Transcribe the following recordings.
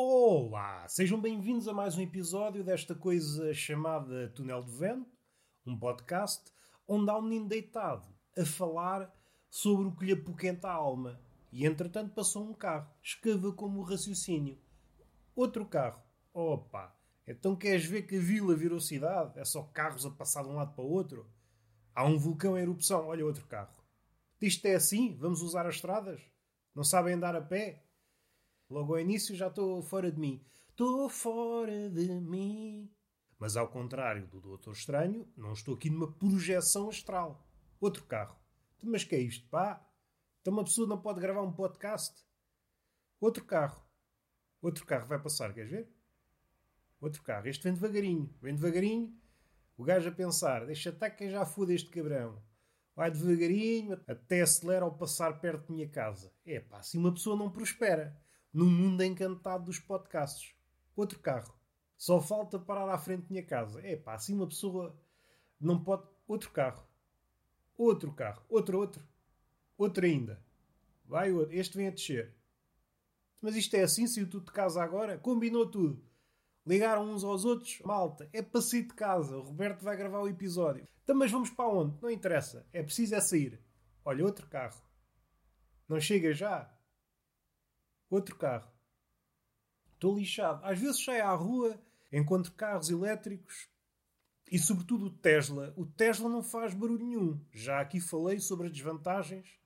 Olá, sejam bem-vindos a mais um episódio desta coisa chamada Túnel de Vento, um podcast onde há um menino deitado a falar sobre o que lhe apoquenta a alma. E entretanto passou um carro, escava como o raciocínio. Outro carro, opa, então queres ver que a vila virou cidade? É só carros a passar de um lado para o outro? Há um vulcão em erupção, olha outro carro. Isto é assim? Vamos usar as estradas? Não sabem andar a pé? Logo ao início já estou fora de mim. Estou fora de mim. Mas ao contrário do Doutor Estranho, não estou aqui numa projeção astral. Outro carro. Mas que é isto, pá? Então uma pessoa não pode gravar um podcast? Outro carro. Outro carro vai passar, queres ver? Outro carro. Este vem devagarinho. Vem devagarinho. O gajo a pensar, deixa até que já foda este cabrão. Vai devagarinho, até acelera ao passar perto da minha casa. É pá, assim uma pessoa não prospera no mundo encantado dos podcasts. Outro carro. Só falta parar à frente da minha casa. É pá, assim uma pessoa não pode. Outro carro. Outro carro. Outro, outro. Outro ainda. Vai outro. Este vem a descer. Mas isto é assim, se tudo de casa agora. Combinou tudo. Ligaram uns aos outros. Malta, é para sair de casa. O Roberto vai gravar o episódio. Então, mas vamos para onde? Não interessa. É preciso é sair. Olha, outro carro. Não chega já? Outro carro. Estou lixado. Às vezes saio à rua, encontro carros elétricos e, sobretudo, o Tesla. O Tesla não faz barulho nenhum. Já aqui falei sobre as desvantagens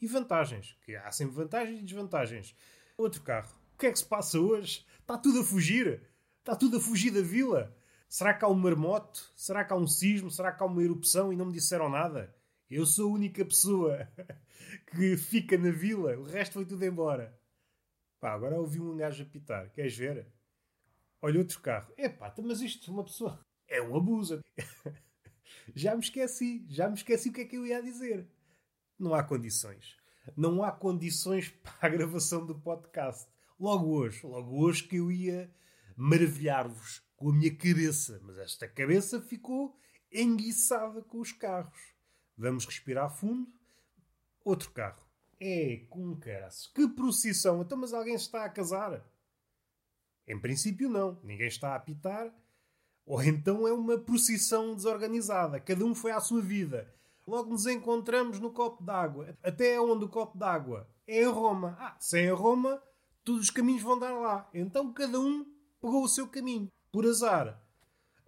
e vantagens. Que há sempre vantagens e desvantagens. Outro carro. O que é que se passa hoje? Está tudo a fugir. Está tudo a fugir da vila. Será que há um marmoto? Será que há um sismo? Será que há uma erupção e não me disseram nada? Eu sou a única pessoa que fica na vila. O resto foi tudo embora. Pá, agora ouvi um gajo a pitar. Queres ver? Olha outro carro. É pá, mas isto, uma pessoa. É um abuso. já me esqueci. Já me esqueci o que é que eu ia dizer. Não há condições. Não há condições para a gravação do podcast. Logo hoje. Logo hoje que eu ia maravilhar-vos com a minha cabeça. Mas esta cabeça ficou enguiçada com os carros. Vamos respirar fundo. Outro carro. É, com caraças. Que procissão! Então, mas alguém está a casar? Em princípio, não. Ninguém está a apitar. Ou então é uma procissão desorganizada. Cada um foi à sua vida. Logo nos encontramos no copo d'água. Até onde o copo d'água? É em Roma. Ah, sem a Roma, todos os caminhos vão dar lá. Então cada um pegou o seu caminho. Por azar.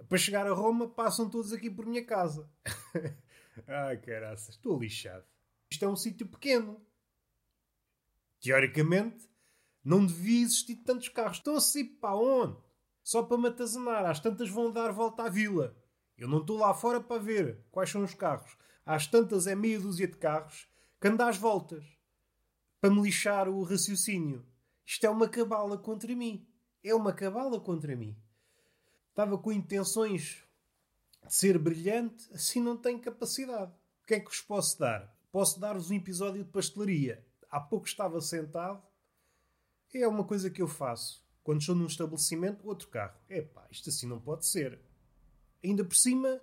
Para chegar a Roma, passam todos aqui por minha casa. Ai, caraças. Estou lixado. Isto é um sítio pequeno. Teoricamente, não devia existir tantos carros. Estão assim para onde? Só para me. Às tantas vão dar volta à vila. Eu não estou lá fora para ver quais são os carros. Às tantas é meia dúzia de carros que anda às voltas. Para me lixar o raciocínio. Isto é uma cabala contra mim. É uma cabala contra mim. Estava com intenções de ser brilhante, assim não tenho capacidade. O que é que vos posso dar? Posso dar-vos um episódio de pastelaria há pouco estava sentado. É uma coisa que eu faço. Quando estou num estabelecimento, outro carro. Epá, isto assim não pode ser. Ainda por cima,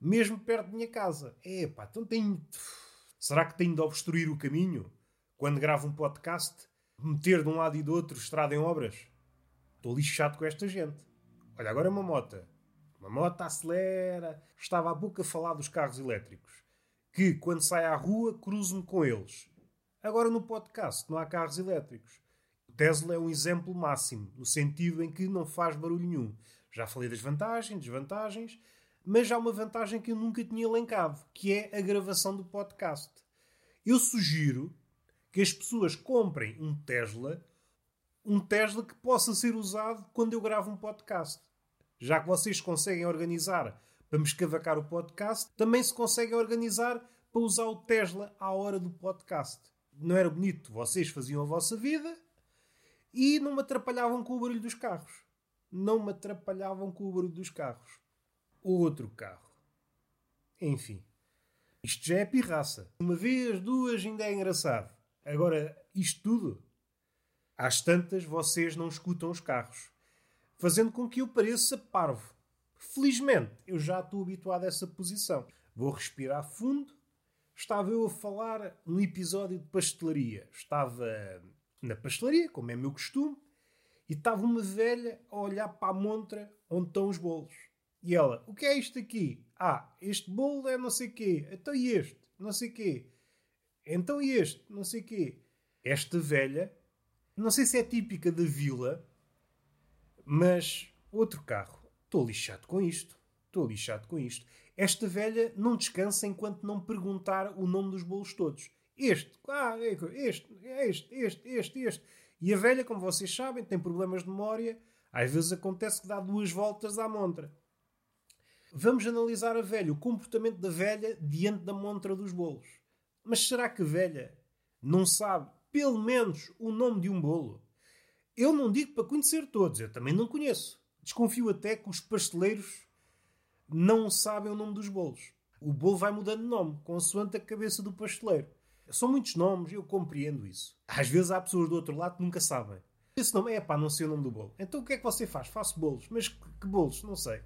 mesmo perto da minha casa. Epá, então tenho... Será que tenho de obstruir o caminho? Quando gravo um podcast? Meter de um lado e do outro estrada em obras? Estou lixado com esta gente. Olha, agora é uma mota. Uma moto acelera. Estava há pouco a falar dos carros elétricos. Que, quando sai à rua, cruzo-me com eles. Agora no podcast não há carros elétricos. O Tesla é um exemplo máximo, no sentido em que não faz barulho nenhum. Já falei das vantagens, desvantagens, mas há uma vantagem que eu nunca tinha elencado, que é a gravação do podcast. Eu sugiro que as pessoas comprem um Tesla, um Tesla que possa ser usado quando eu gravo um podcast. Já que vocês conseguem organizar para me escavacar o podcast, também se conseguem organizar para usar o Tesla à hora do podcast não era bonito. Vocês faziam a vossa vida e não me atrapalhavam com o barulho dos carros. Não me atrapalhavam com o barulho dos carros. Outro carro. Enfim. Isto já é pirraça. Uma vez, duas, ainda é engraçado. Agora, isto tudo. Às tantas, vocês não escutam os carros. Fazendo com que eu pareça parvo. Felizmente, eu já estou habituado a essa posição. Vou respirar fundo estava eu a falar num episódio de pastelaria. Estava na pastelaria, como é meu costume, e estava uma velha a olhar para a montra onde estão os bolos. E ela, o que é isto aqui? Ah, este bolo é não sei quê. Então e este? Não sei quê. Então e este? Não sei quê. Esta velha, não sei se é típica da vila, mas outro carro. Estou lixado com isto. Estou lixado com isto. Esta velha não descansa enquanto não perguntar o nome dos bolos todos. Este, ah, é este, este, este, este, este. E a velha, como vocês sabem, tem problemas de memória. Às vezes acontece que dá duas voltas à montra. Vamos analisar a velha, o comportamento da velha diante da montra dos bolos. Mas será que a velha não sabe, pelo menos, o nome de um bolo? Eu não digo para conhecer todos, eu também não conheço. Desconfio até que os pasteleiros não sabem o nome dos bolos. O bolo vai mudando de nome, consoante a cabeça do pasteleiro. São muitos nomes, eu compreendo isso. Às vezes há pessoas do outro lado que nunca sabem. Esse nome é pá, não sei o nome do bolo. Então o que é que você faz? Faço bolos. Mas que, que bolos? Não sei.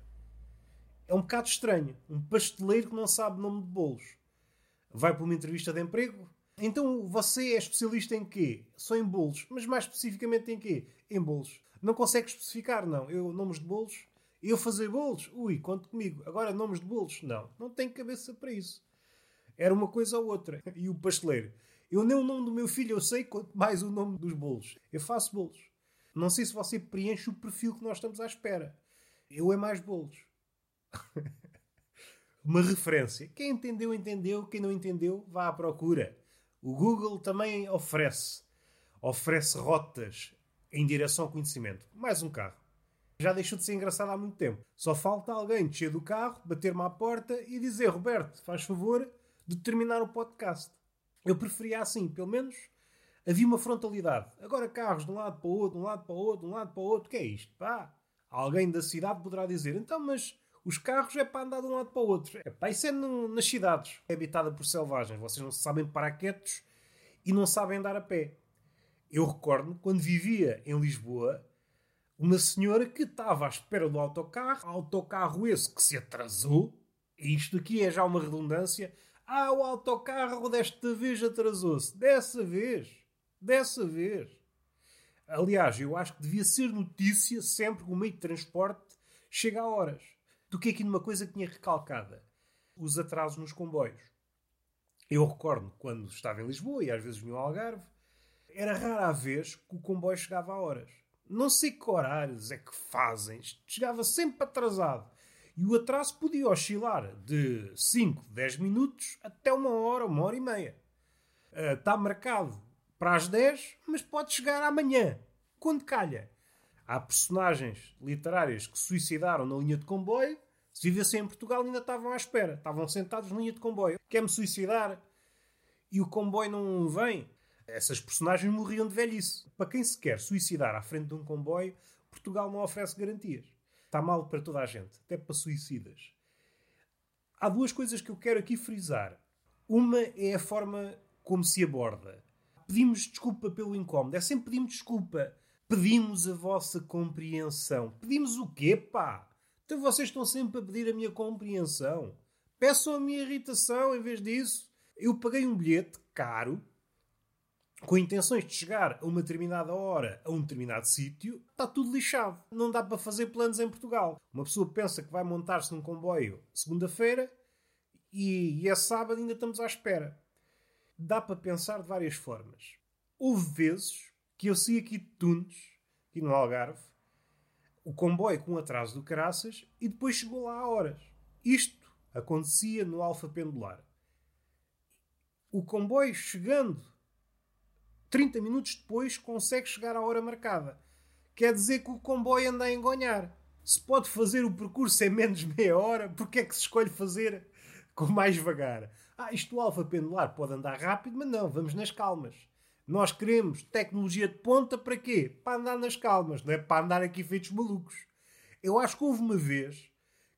É um bocado estranho. Um pasteleiro que não sabe o nome de bolos. Vai para uma entrevista de emprego. Então você é especialista em quê? Só em bolos. Mas mais especificamente em quê? Em bolos. Não consegue especificar, não. Eu, nomes de bolos. Eu fazer bolos? Ui, conte comigo. Agora, nomes de bolos? Não. Não tenho cabeça para isso. Era uma coisa ou outra. E o pasteleiro. Eu nem o nome do meu filho eu sei, quanto mais o nome dos bolos. Eu faço bolos. Não sei se você preenche o perfil que nós estamos à espera. Eu é mais bolos. uma referência. Quem entendeu, entendeu. Quem não entendeu, vá à procura. O Google também oferece. Oferece rotas em direção ao conhecimento. Mais um carro. Já deixou de ser engraçado há muito tempo. Só falta alguém descer do carro, bater-me à porta e dizer: Roberto, faz favor, de terminar o podcast. Eu preferia assim, pelo menos havia uma frontalidade. Agora carros de um lado para o outro, de um lado para o outro, de um lado para o outro, que é isto? Pá, alguém da cidade poderá dizer, então, mas os carros é para andar de um lado para o outro. É pá, isso é no, nas cidades, é habitada por selvagens. Vocês não sabem parar quietos e não sabem andar a pé. Eu recordo quando vivia em Lisboa, uma senhora que estava à espera do autocarro, autocarro esse que se atrasou, isto aqui é já uma redundância, ah, o autocarro desta vez atrasou-se. Dessa vez. Dessa vez. Aliás, eu acho que devia ser notícia sempre que o meio de transporte chega a horas. Toquei aqui numa coisa que tinha recalcada. Os atrasos nos comboios. Eu recordo quando estava em Lisboa e às vezes ao Algarve, era rara a vez que o comboio chegava a horas. Não sei que horários é que fazem. Chegava sempre atrasado. E o atraso podia oscilar de 5, 10 minutos até uma hora, uma hora e meia. Uh, está marcado para as 10, mas pode chegar amanhã, quando calha. Há personagens literárias que suicidaram na linha de comboio. Se vivessem em Portugal, ainda estavam à espera. Estavam sentados na linha de comboio. Quer-me suicidar? E o comboio não vem. Essas personagens morriam de velhice. Para quem se quer suicidar à frente de um comboio, Portugal não oferece garantias. Está mal para toda a gente, até para suicidas. Há duas coisas que eu quero aqui frisar. Uma é a forma como se aborda. Pedimos desculpa pelo incómodo. É sempre pedimos desculpa. Pedimos a vossa compreensão. Pedimos o quê, pá? Então vocês estão sempre a pedir a minha compreensão. Peçam a minha irritação em vez disso. Eu paguei um bilhete caro com intenções de chegar a uma determinada hora a um determinado sítio, está tudo lixado. Não dá para fazer planos em Portugal. Uma pessoa pensa que vai montar-se num comboio segunda-feira e, e é sábado ainda estamos à espera. Dá para pensar de várias formas. Houve vezes que eu saí aqui de Tunes, aqui no Algarve, o comboio com atraso do caraças e depois chegou lá a horas. Isto acontecia no Alfa Pendular. O comboio chegando 30 minutos depois consegue chegar à hora marcada. Quer dizer que o comboio anda a engonhar. Se pode fazer o percurso em menos meia hora, porque é que se escolhe fazer com mais vagar? Ah, isto o alfa pendular pode andar rápido, mas não, vamos nas calmas. Nós queremos tecnologia de ponta para quê? Para andar nas calmas, não é para andar aqui feitos malucos. Eu acho que houve uma vez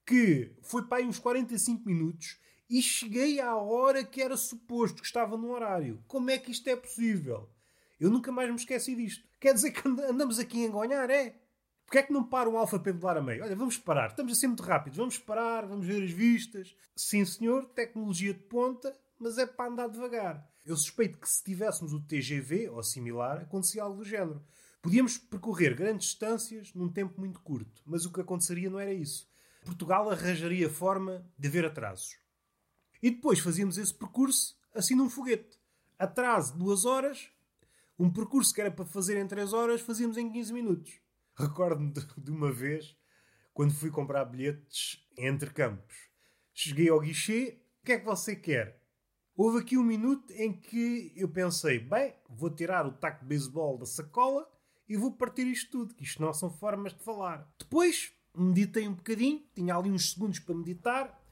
que foi para aí uns 45 minutos e cheguei à hora que era suposto que estava no horário. Como é que isto é possível? Eu nunca mais me esqueci disto. Quer dizer que andamos aqui a engonhar, é? Porquê é que não para um alfa pendular a meio? Olha, vamos parar. Estamos assim muito rápidos. Vamos parar, vamos ver as vistas. Sim, senhor, tecnologia de ponta, mas é para andar devagar. Eu suspeito que se tivéssemos o TGV ou similar, acontecia algo do género. Podíamos percorrer grandes distâncias num tempo muito curto, mas o que aconteceria não era isso. Portugal arranjaria forma de haver atrasos. E depois fazíamos esse percurso assim num foguete. Atraso de duas horas, um percurso que era para fazer em três horas, fazíamos em 15 minutos. Recordo-me de uma vez, quando fui comprar bilhetes entre campos. Cheguei ao guichê, o que é que você quer? Houve aqui um minuto em que eu pensei, bem, vou tirar o taco de beisebol da sacola e vou partir isto tudo, que isto não são formas de falar. Depois, meditei um bocadinho, tinha ali uns segundos para meditar,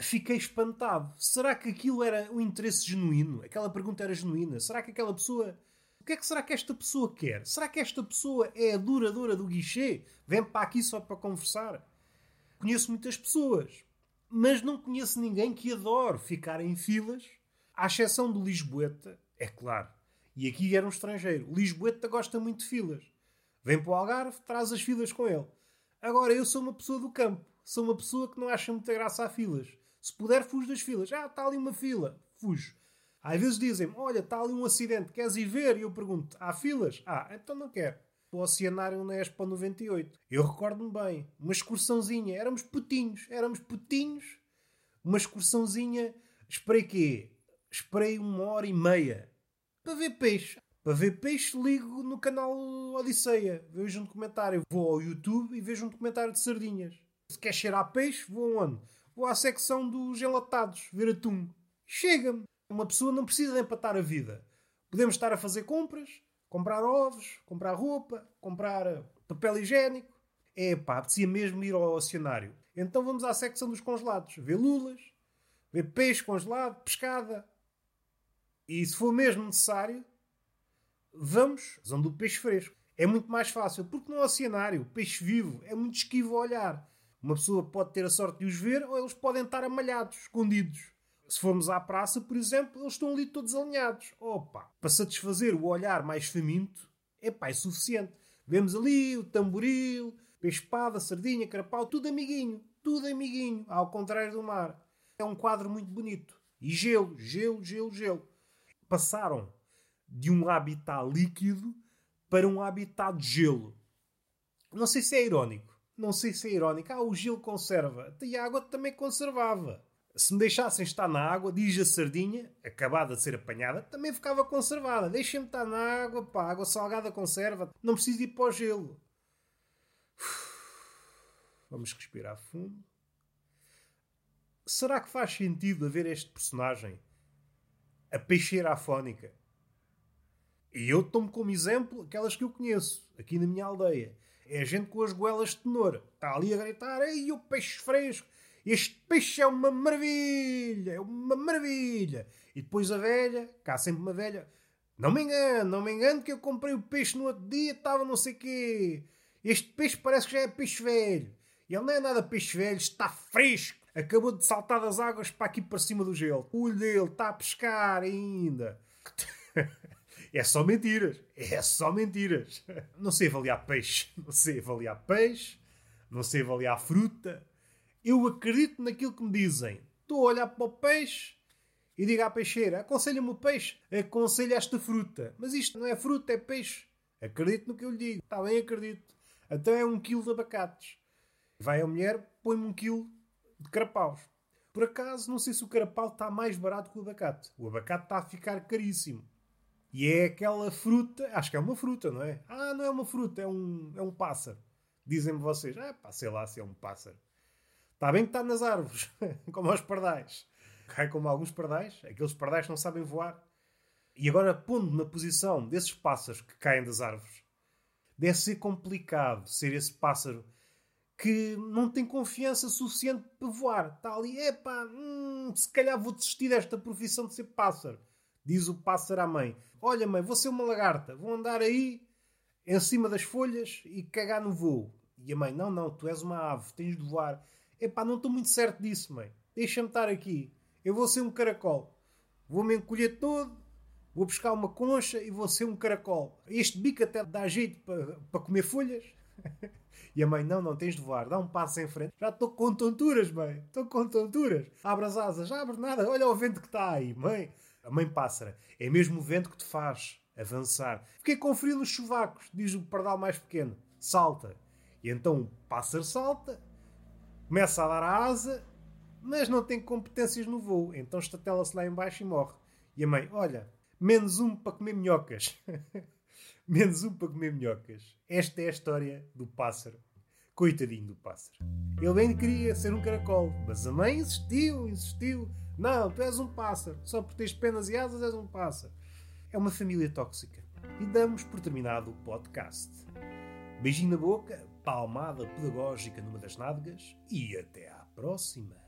fiquei espantado. Será que aquilo era um interesse genuíno? Aquela pergunta era genuína? Será que aquela pessoa. Que é que será que esta pessoa quer? Será que esta pessoa é a duradora do guichê? Vem para aqui só para conversar? Conheço muitas pessoas, mas não conheço ninguém que adore ficar em filas, à exceção do Lisboeta, é claro. E aqui era um estrangeiro. Lisboeta gosta muito de filas. Vem para o Algarve, traz as filas com ele. Agora, eu sou uma pessoa do campo. Sou uma pessoa que não acha muita graça a filas. Se puder, fujo das filas. Ah, está ali uma fila. Fujo. Às vezes dizem olha, está ali um acidente, queres ir ver? E eu pergunto, há filas? Ah, então não quero. O Oceanário na Expo 98. Eu recordo-me bem. Uma excursãozinha. Éramos putinhos. Éramos putinhos. Uma excursãozinha. Esperei quê? Esperei uma hora e meia. Para ver peixe. Para ver peixe, ligo no canal Odisseia. Vejo um documentário. Vou ao YouTube e vejo um documentário de sardinhas. Se quer cheirar peixe, vou aonde? Vou à secção dos enlatados, ver atum. Chega-me. Uma pessoa não precisa de empatar a vida. Podemos estar a fazer compras, comprar ovos, comprar roupa, comprar papel higiênico. É pá, apetecia mesmo ir ao oceanário. Então vamos à secção dos congelados. Ver lulas, ver peixe congelado, pescada. E se for mesmo necessário, vamos à do peixe fresco. É muito mais fácil, porque no oceanário, peixe vivo, é muito esquivo a olhar. Uma pessoa pode ter a sorte de os ver ou eles podem estar amalhados, escondidos. Se formos à praça, por exemplo, eles estão ali todos alinhados. Opa, para satisfazer o olhar mais faminto, é pá, é suficiente. Vemos ali o tamboril, peixe-espada, sardinha, carapau, tudo amiguinho, tudo amiguinho, ao contrário do mar. É um quadro muito bonito. E gelo, gelo, gelo, gelo. Passaram de um habitat líquido para um habitat de gelo. Não sei se é irónico. Não sei se é irónico. Ah, o gelo conserva. E a água também conservava. Se me deixassem estar na água, diz a sardinha, acabada de ser apanhada, também ficava conservada. Deixem-me estar na água, pá, água salgada conserva. Não preciso ir para o gelo. Vamos respirar fundo. Será que faz sentido haver este personagem? A peixeira afónica. E eu tomo como exemplo aquelas que eu conheço, aqui na minha aldeia. É gente com as goelas de tenor. Está ali a gritar, ei, o peixe fresco. Este peixe é uma maravilha, é uma maravilha. E depois a velha, cá sempre uma velha, não me engano, não me engano que eu comprei o peixe no outro dia, estava não sei quê. Este peixe parece que já é peixe velho. E ele não é nada peixe velho, está fresco. Acabou de saltar das águas para aqui para cima do gelo. O olho dele está a pescar ainda. É só mentiras. É só mentiras. Não sei avaliar peixe. Não sei avaliar peixe. Não sei avaliar fruta. Eu acredito naquilo que me dizem. Estou a olhar para o peixe e digo à peixeira: aconselha-me o peixe, aconselha esta fruta. Mas isto não é fruta, é peixe. Acredito no que eu lhe digo. Está bem, acredito. Então é um quilo de abacates. Vai a mulher, põe-me um quilo de carapaus. Por acaso, não sei se o carapau está mais barato que o abacate. O abacate está a ficar caríssimo. E é aquela fruta, acho que é uma fruta, não é? Ah, não é uma fruta, é um, é um pássaro. Dizem-me vocês, ah, pá, sei lá se é um pássaro. Está bem que está nas árvores, como aos pardais. Cai como alguns pardais, aqueles pardais não sabem voar. E agora, pondo na posição desses pássaros que caem das árvores, deve ser complicado ser esse pássaro que não tem confiança suficiente para voar. Está ali, epá, hum, se calhar vou desistir desta profissão de ser pássaro. Diz o pássaro à mãe: Olha, mãe, vou ser uma lagarta, vou andar aí em cima das folhas e cagar no voo. E a mãe: Não, não, tu és uma ave, tens de voar. Epá, não estou muito certo disso, mãe. Deixa-me estar aqui. Eu vou ser um caracol. Vou-me encolher todo, vou buscar uma concha e vou ser um caracol. Este bico até dá jeito para, para comer folhas. E a mãe, não, não, tens de voar, dá um passo em frente. Já estou com tonturas, mãe, estou com tonturas. Abre as asas, abre nada, olha o vento que está aí, mãe. A mãe pássara. É mesmo o vento que te faz avançar. Fiquei com frio nos chuvacos, diz o pardal mais pequeno. Salta. E então o pássaro salta, começa a dar a asa, mas não tem competências no voo. Então estatela-se lá embaixo e morre. E a mãe, olha, menos um para comer minhocas. menos um para comer minhocas. Esta é a história do pássaro. Coitadinho do pássaro. Ele bem queria ser um caracol, mas a mãe insistiu, insistiu. Não, tu és um pássaro. Só por teres penas e asas és um pássaro. É uma família tóxica. E damos por terminado o podcast. Beijinho na boca, palmada pedagógica numa das nádegas e até à próxima.